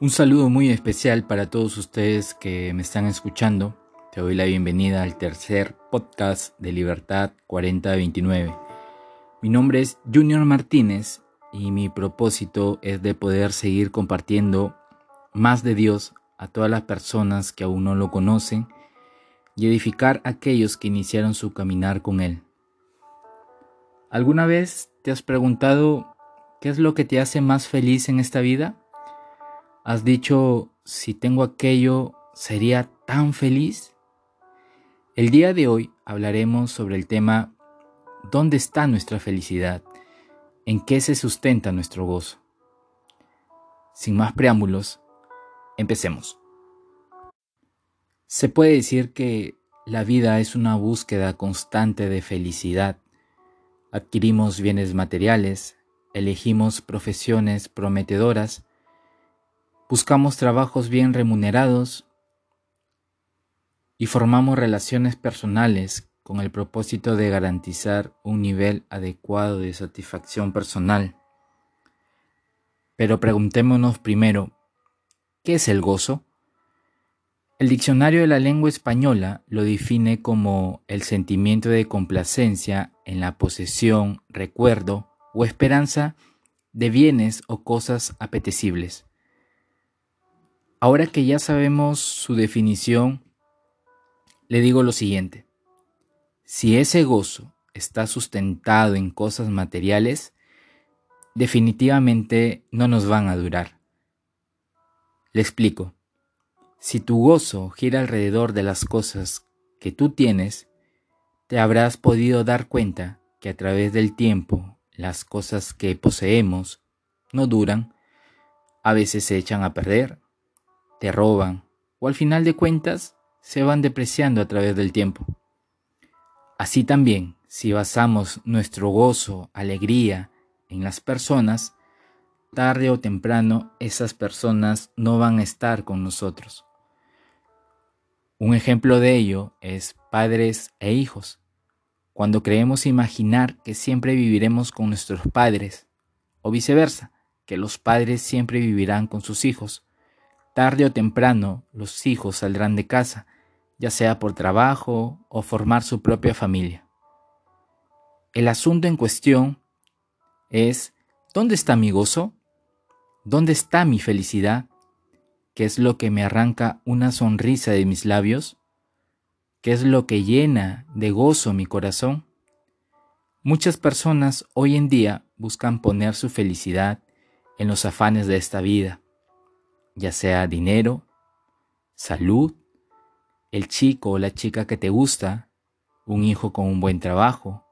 Un saludo muy especial para todos ustedes que me están escuchando. Te doy la bienvenida al tercer podcast de Libertad 4029. Mi nombre es Junior Martínez y mi propósito es de poder seguir compartiendo más de Dios a todas las personas que aún no lo conocen y edificar a aquellos que iniciaron su caminar con Él. ¿Alguna vez te has preguntado qué es lo que te hace más feliz en esta vida? ¿Has dicho, si tengo aquello, sería tan feliz? El día de hoy hablaremos sobre el tema ¿Dónde está nuestra felicidad? ¿En qué se sustenta nuestro gozo? Sin más preámbulos, empecemos. Se puede decir que la vida es una búsqueda constante de felicidad. Adquirimos bienes materiales, elegimos profesiones prometedoras, buscamos trabajos bien remunerados y formamos relaciones personales con el propósito de garantizar un nivel adecuado de satisfacción personal. Pero preguntémonos primero, ¿qué es el gozo? El diccionario de la lengua española lo define como el sentimiento de complacencia en la posesión, recuerdo o esperanza de bienes o cosas apetecibles. Ahora que ya sabemos su definición, le digo lo siguiente. Si ese gozo está sustentado en cosas materiales, definitivamente no nos van a durar. Le explico. Si tu gozo gira alrededor de las cosas que tú tienes, te habrás podido dar cuenta que a través del tiempo las cosas que poseemos no duran, a veces se echan a perder, te roban o al final de cuentas se van depreciando a través del tiempo. Así también, si basamos nuestro gozo, alegría en las personas, tarde o temprano esas personas no van a estar con nosotros. Un ejemplo de ello es padres e hijos. Cuando creemos imaginar que siempre viviremos con nuestros padres, o viceversa, que los padres siempre vivirán con sus hijos, Tarde o temprano los hijos saldrán de casa, ya sea por trabajo o formar su propia familia. El asunto en cuestión es, ¿dónde está mi gozo? ¿Dónde está mi felicidad? ¿Qué es lo que me arranca una sonrisa de mis labios? ¿Qué es lo que llena de gozo mi corazón? Muchas personas hoy en día buscan poner su felicidad en los afanes de esta vida ya sea dinero, salud, el chico o la chica que te gusta, un hijo con un buen trabajo,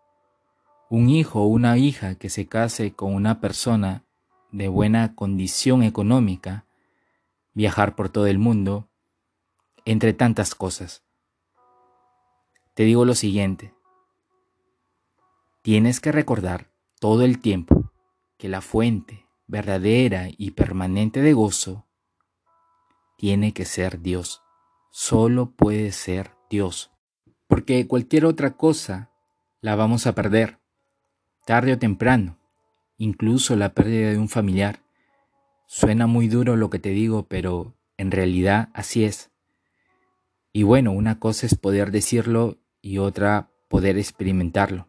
un hijo o una hija que se case con una persona de buena condición económica, viajar por todo el mundo, entre tantas cosas. Te digo lo siguiente, tienes que recordar todo el tiempo que la fuente verdadera y permanente de gozo tiene que ser Dios. Solo puede ser Dios. Porque cualquier otra cosa la vamos a perder, tarde o temprano, incluso la pérdida de un familiar. Suena muy duro lo que te digo, pero en realidad así es. Y bueno, una cosa es poder decirlo y otra poder experimentarlo.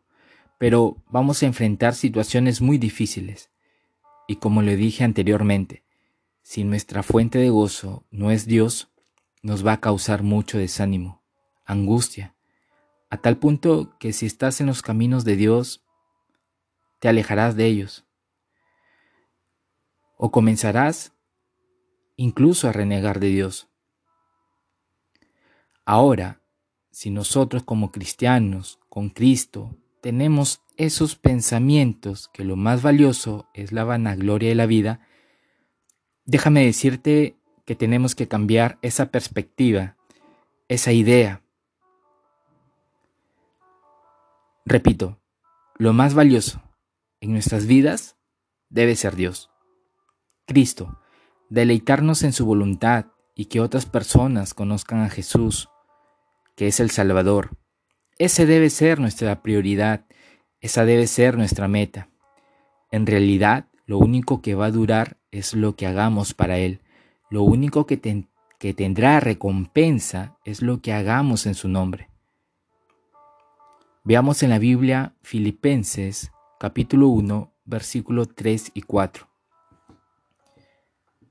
Pero vamos a enfrentar situaciones muy difíciles. Y como le dije anteriormente, si nuestra fuente de gozo no es Dios, nos va a causar mucho desánimo, angustia, a tal punto que si estás en los caminos de Dios, te alejarás de ellos. O comenzarás incluso a renegar de Dios. Ahora, si nosotros como cristianos, con Cristo, tenemos esos pensamientos que lo más valioso es la vanagloria de la vida, Déjame decirte que tenemos que cambiar esa perspectiva, esa idea. Repito, lo más valioso en nuestras vidas debe ser Dios. Cristo, deleitarnos en su voluntad y que otras personas conozcan a Jesús, que es el Salvador. Ese debe ser nuestra prioridad, esa debe ser nuestra meta. En realidad, lo único que va a durar es lo que hagamos para Él, lo único que, tendrá recompensa es lo que hagamos en su nombre. Veamos en la Biblia Filipenses capítulo 1 versículos 3 y 4.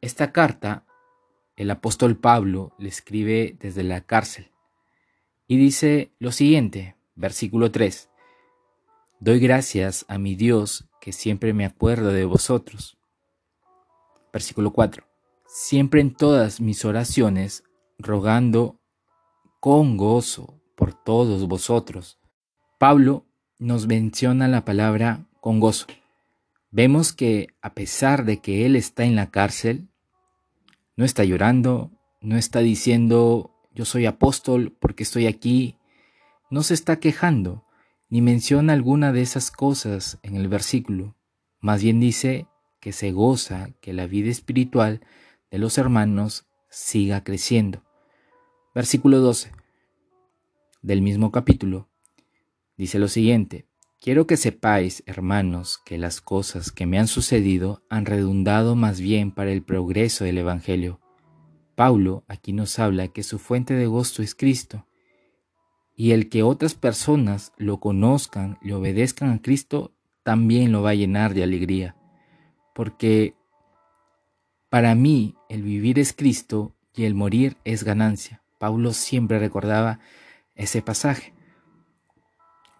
Esta carta el apóstol Pablo le escribe desde la cárcel y dice lo siguiente, versículo 3. Doy gracias a mi Dios que siempre me acuerdo de vosotros. Versículo 4. Siempre en todas mis oraciones, rogando con gozo por todos vosotros. Pablo nos menciona la palabra con gozo. Vemos que a pesar de que él está en la cárcel, no está llorando, no está diciendo yo soy apóstol porque estoy aquí, no se está quejando, ni menciona alguna de esas cosas en el versículo. Más bien dice que se goza que la vida espiritual de los hermanos siga creciendo. Versículo 12 del mismo capítulo dice lo siguiente. Quiero que sepáis, hermanos, que las cosas que me han sucedido han redundado más bien para el progreso del Evangelio. Paulo aquí nos habla que su fuente de gozo es Cristo y el que otras personas lo conozcan, le obedezcan a Cristo, también lo va a llenar de alegría. Porque para mí el vivir es Cristo y el morir es ganancia. Paulo siempre recordaba ese pasaje.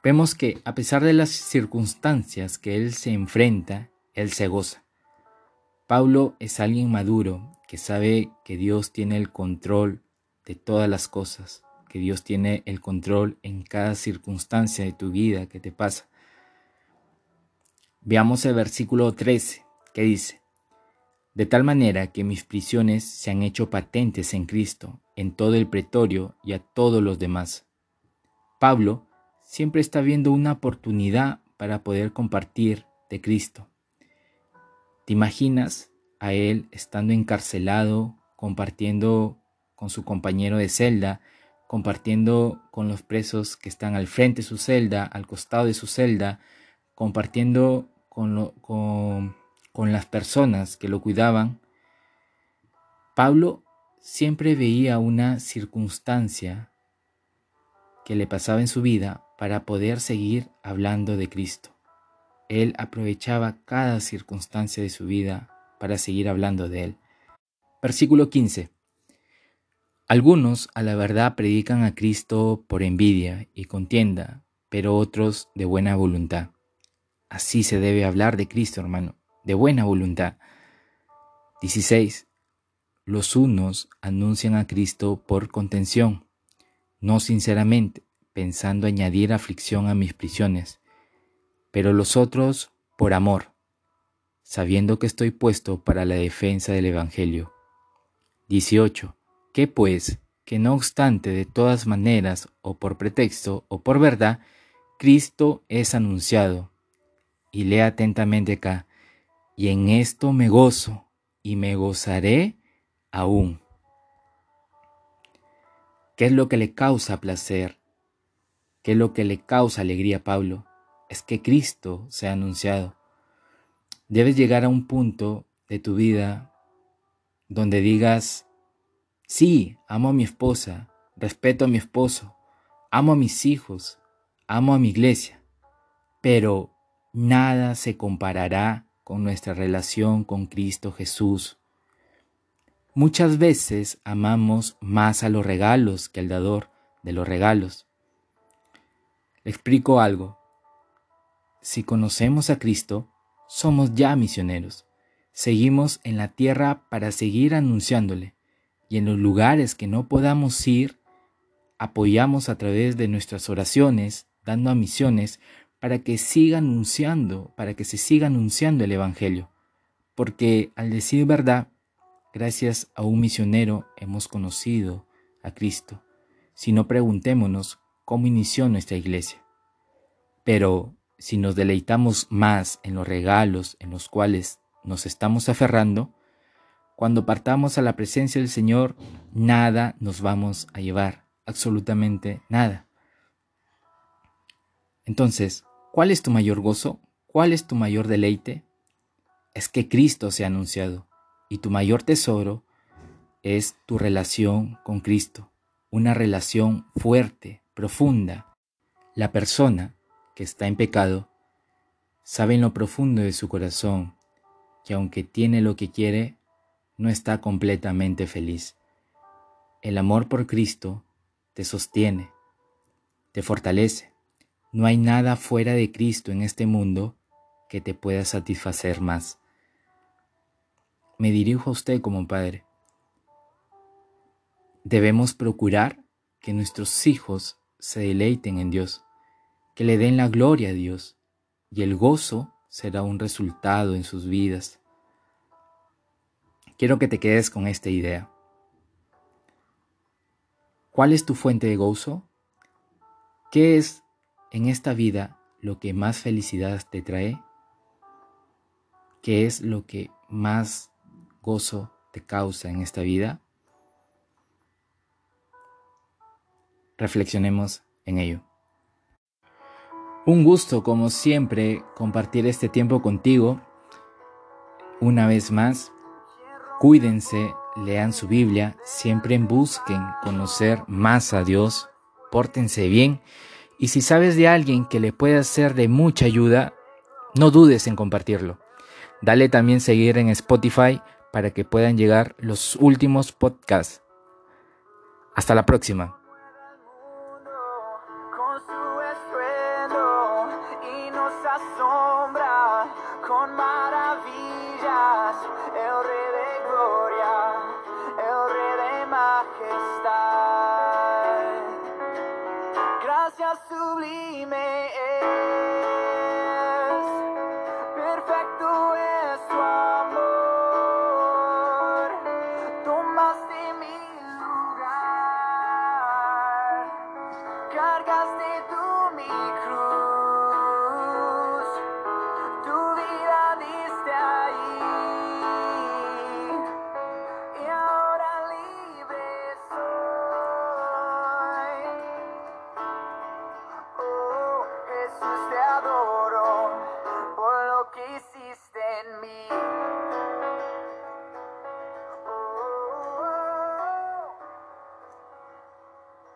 Vemos que a pesar de las circunstancias que él se enfrenta, él se goza. Paulo es alguien maduro que sabe que Dios tiene el control de todas las cosas que Dios tiene el control en cada circunstancia de tu vida que te pasa. Veamos el versículo 13, que dice, de tal manera que mis prisiones se han hecho patentes en Cristo, en todo el pretorio y a todos los demás. Pablo siempre está viendo una oportunidad para poder compartir de Cristo. ¿Te imaginas a él estando encarcelado, compartiendo con su compañero de celda compartiendo con los presos que están al frente de su celda, al costado de su celda, compartiendo con, con, las personas que lo cuidaban, Pablo siempre veía una circunstancia que le pasaba en su vida para poder seguir hablando de Cristo. Él aprovechaba cada circunstancia de su vida para seguir hablando de Él. Versículo 15. Algunos a la verdad predican a Cristo por envidia y contienda, pero otros de buena voluntad. Así se debe hablar de Cristo, hermano, de buena voluntad. 16. Los unos anuncian a Cristo por contención, no sinceramente, pensando añadir aflicción a mis prisiones, pero los otros por amor, sabiendo que estoy puesto para la defensa del Evangelio. 18 que pues, que no obstante de todas maneras, o por pretexto, o por verdad, Cristo es anunciado. Y lea atentamente acá, y en esto me gozo, y me gozaré aún. ¿Qué es lo que le causa placer? ¿Qué es lo que le causa alegría Pablo? Es que Cristo se ha anunciado. Debes llegar a un punto de tu vida donde digas, Sí, amo a mi esposa, respeto a mi esposo, amo a mis hijos, amo a mi iglesia, pero nada se comparará con nuestra relación con Cristo Jesús. Muchas veces amamos más a los regalos que al dador de los regalos. Le explico algo. Si conocemos a Cristo, somos ya misioneros. Seguimos en la tierra para seguir anunciándole y en los lugares que no podamos ir, apoyamos a través de nuestras oraciones, dando a misiones, para que siga anunciando, para que se siga anunciando el Evangelio. Porque al decir verdad, gracias a un misionero hemos conocido a Cristo. Si no preguntémonos cómo inició nuestra iglesia. Pero si nos deleitamos más en los regalos en los cuales nos estamos aferrando, cuando partamos a la presencia del Señor, nada nos vamos a llevar, absolutamente nada. Entonces, ¿cuál es tu mayor gozo? ¿Cuál es tu mayor deleite? Es que Cristo se ha anunciado y tu mayor tesoro es tu relación con Cristo, una relación fuerte, profunda. La persona que está en pecado sabe en lo profundo de su corazón que aunque tiene lo que quiere, no está completamente feliz. El amor por Cristo te sostiene, te fortalece. No hay nada fuera de Cristo en este mundo que te pueda satisfacer más. Me dirijo a usted como padre. Debemos procurar que nuestros hijos se deleiten en Dios, que le den la gloria a Dios, y el gozo será un resultado en sus vidas. Quiero que te quedes con esta idea. ¿Cuál es tu fuente de gozo? ¿Qué es en esta vida lo que más felicidad te trae? ¿Qué es lo que más gozo te causa en esta vida? Reflexionemos en ello. Un gusto, como siempre, compartir este tiempo contigo. Una vez más, cuídense, lean su Biblia, siempre busquen conocer más a Dios, pórtense bien y si sabes de alguien que le pueda ser de mucha ayuda, no dudes en compartirlo. Dale también seguir en Spotify para que puedan llegar los últimos podcasts. Hasta la próxima. Just sublime.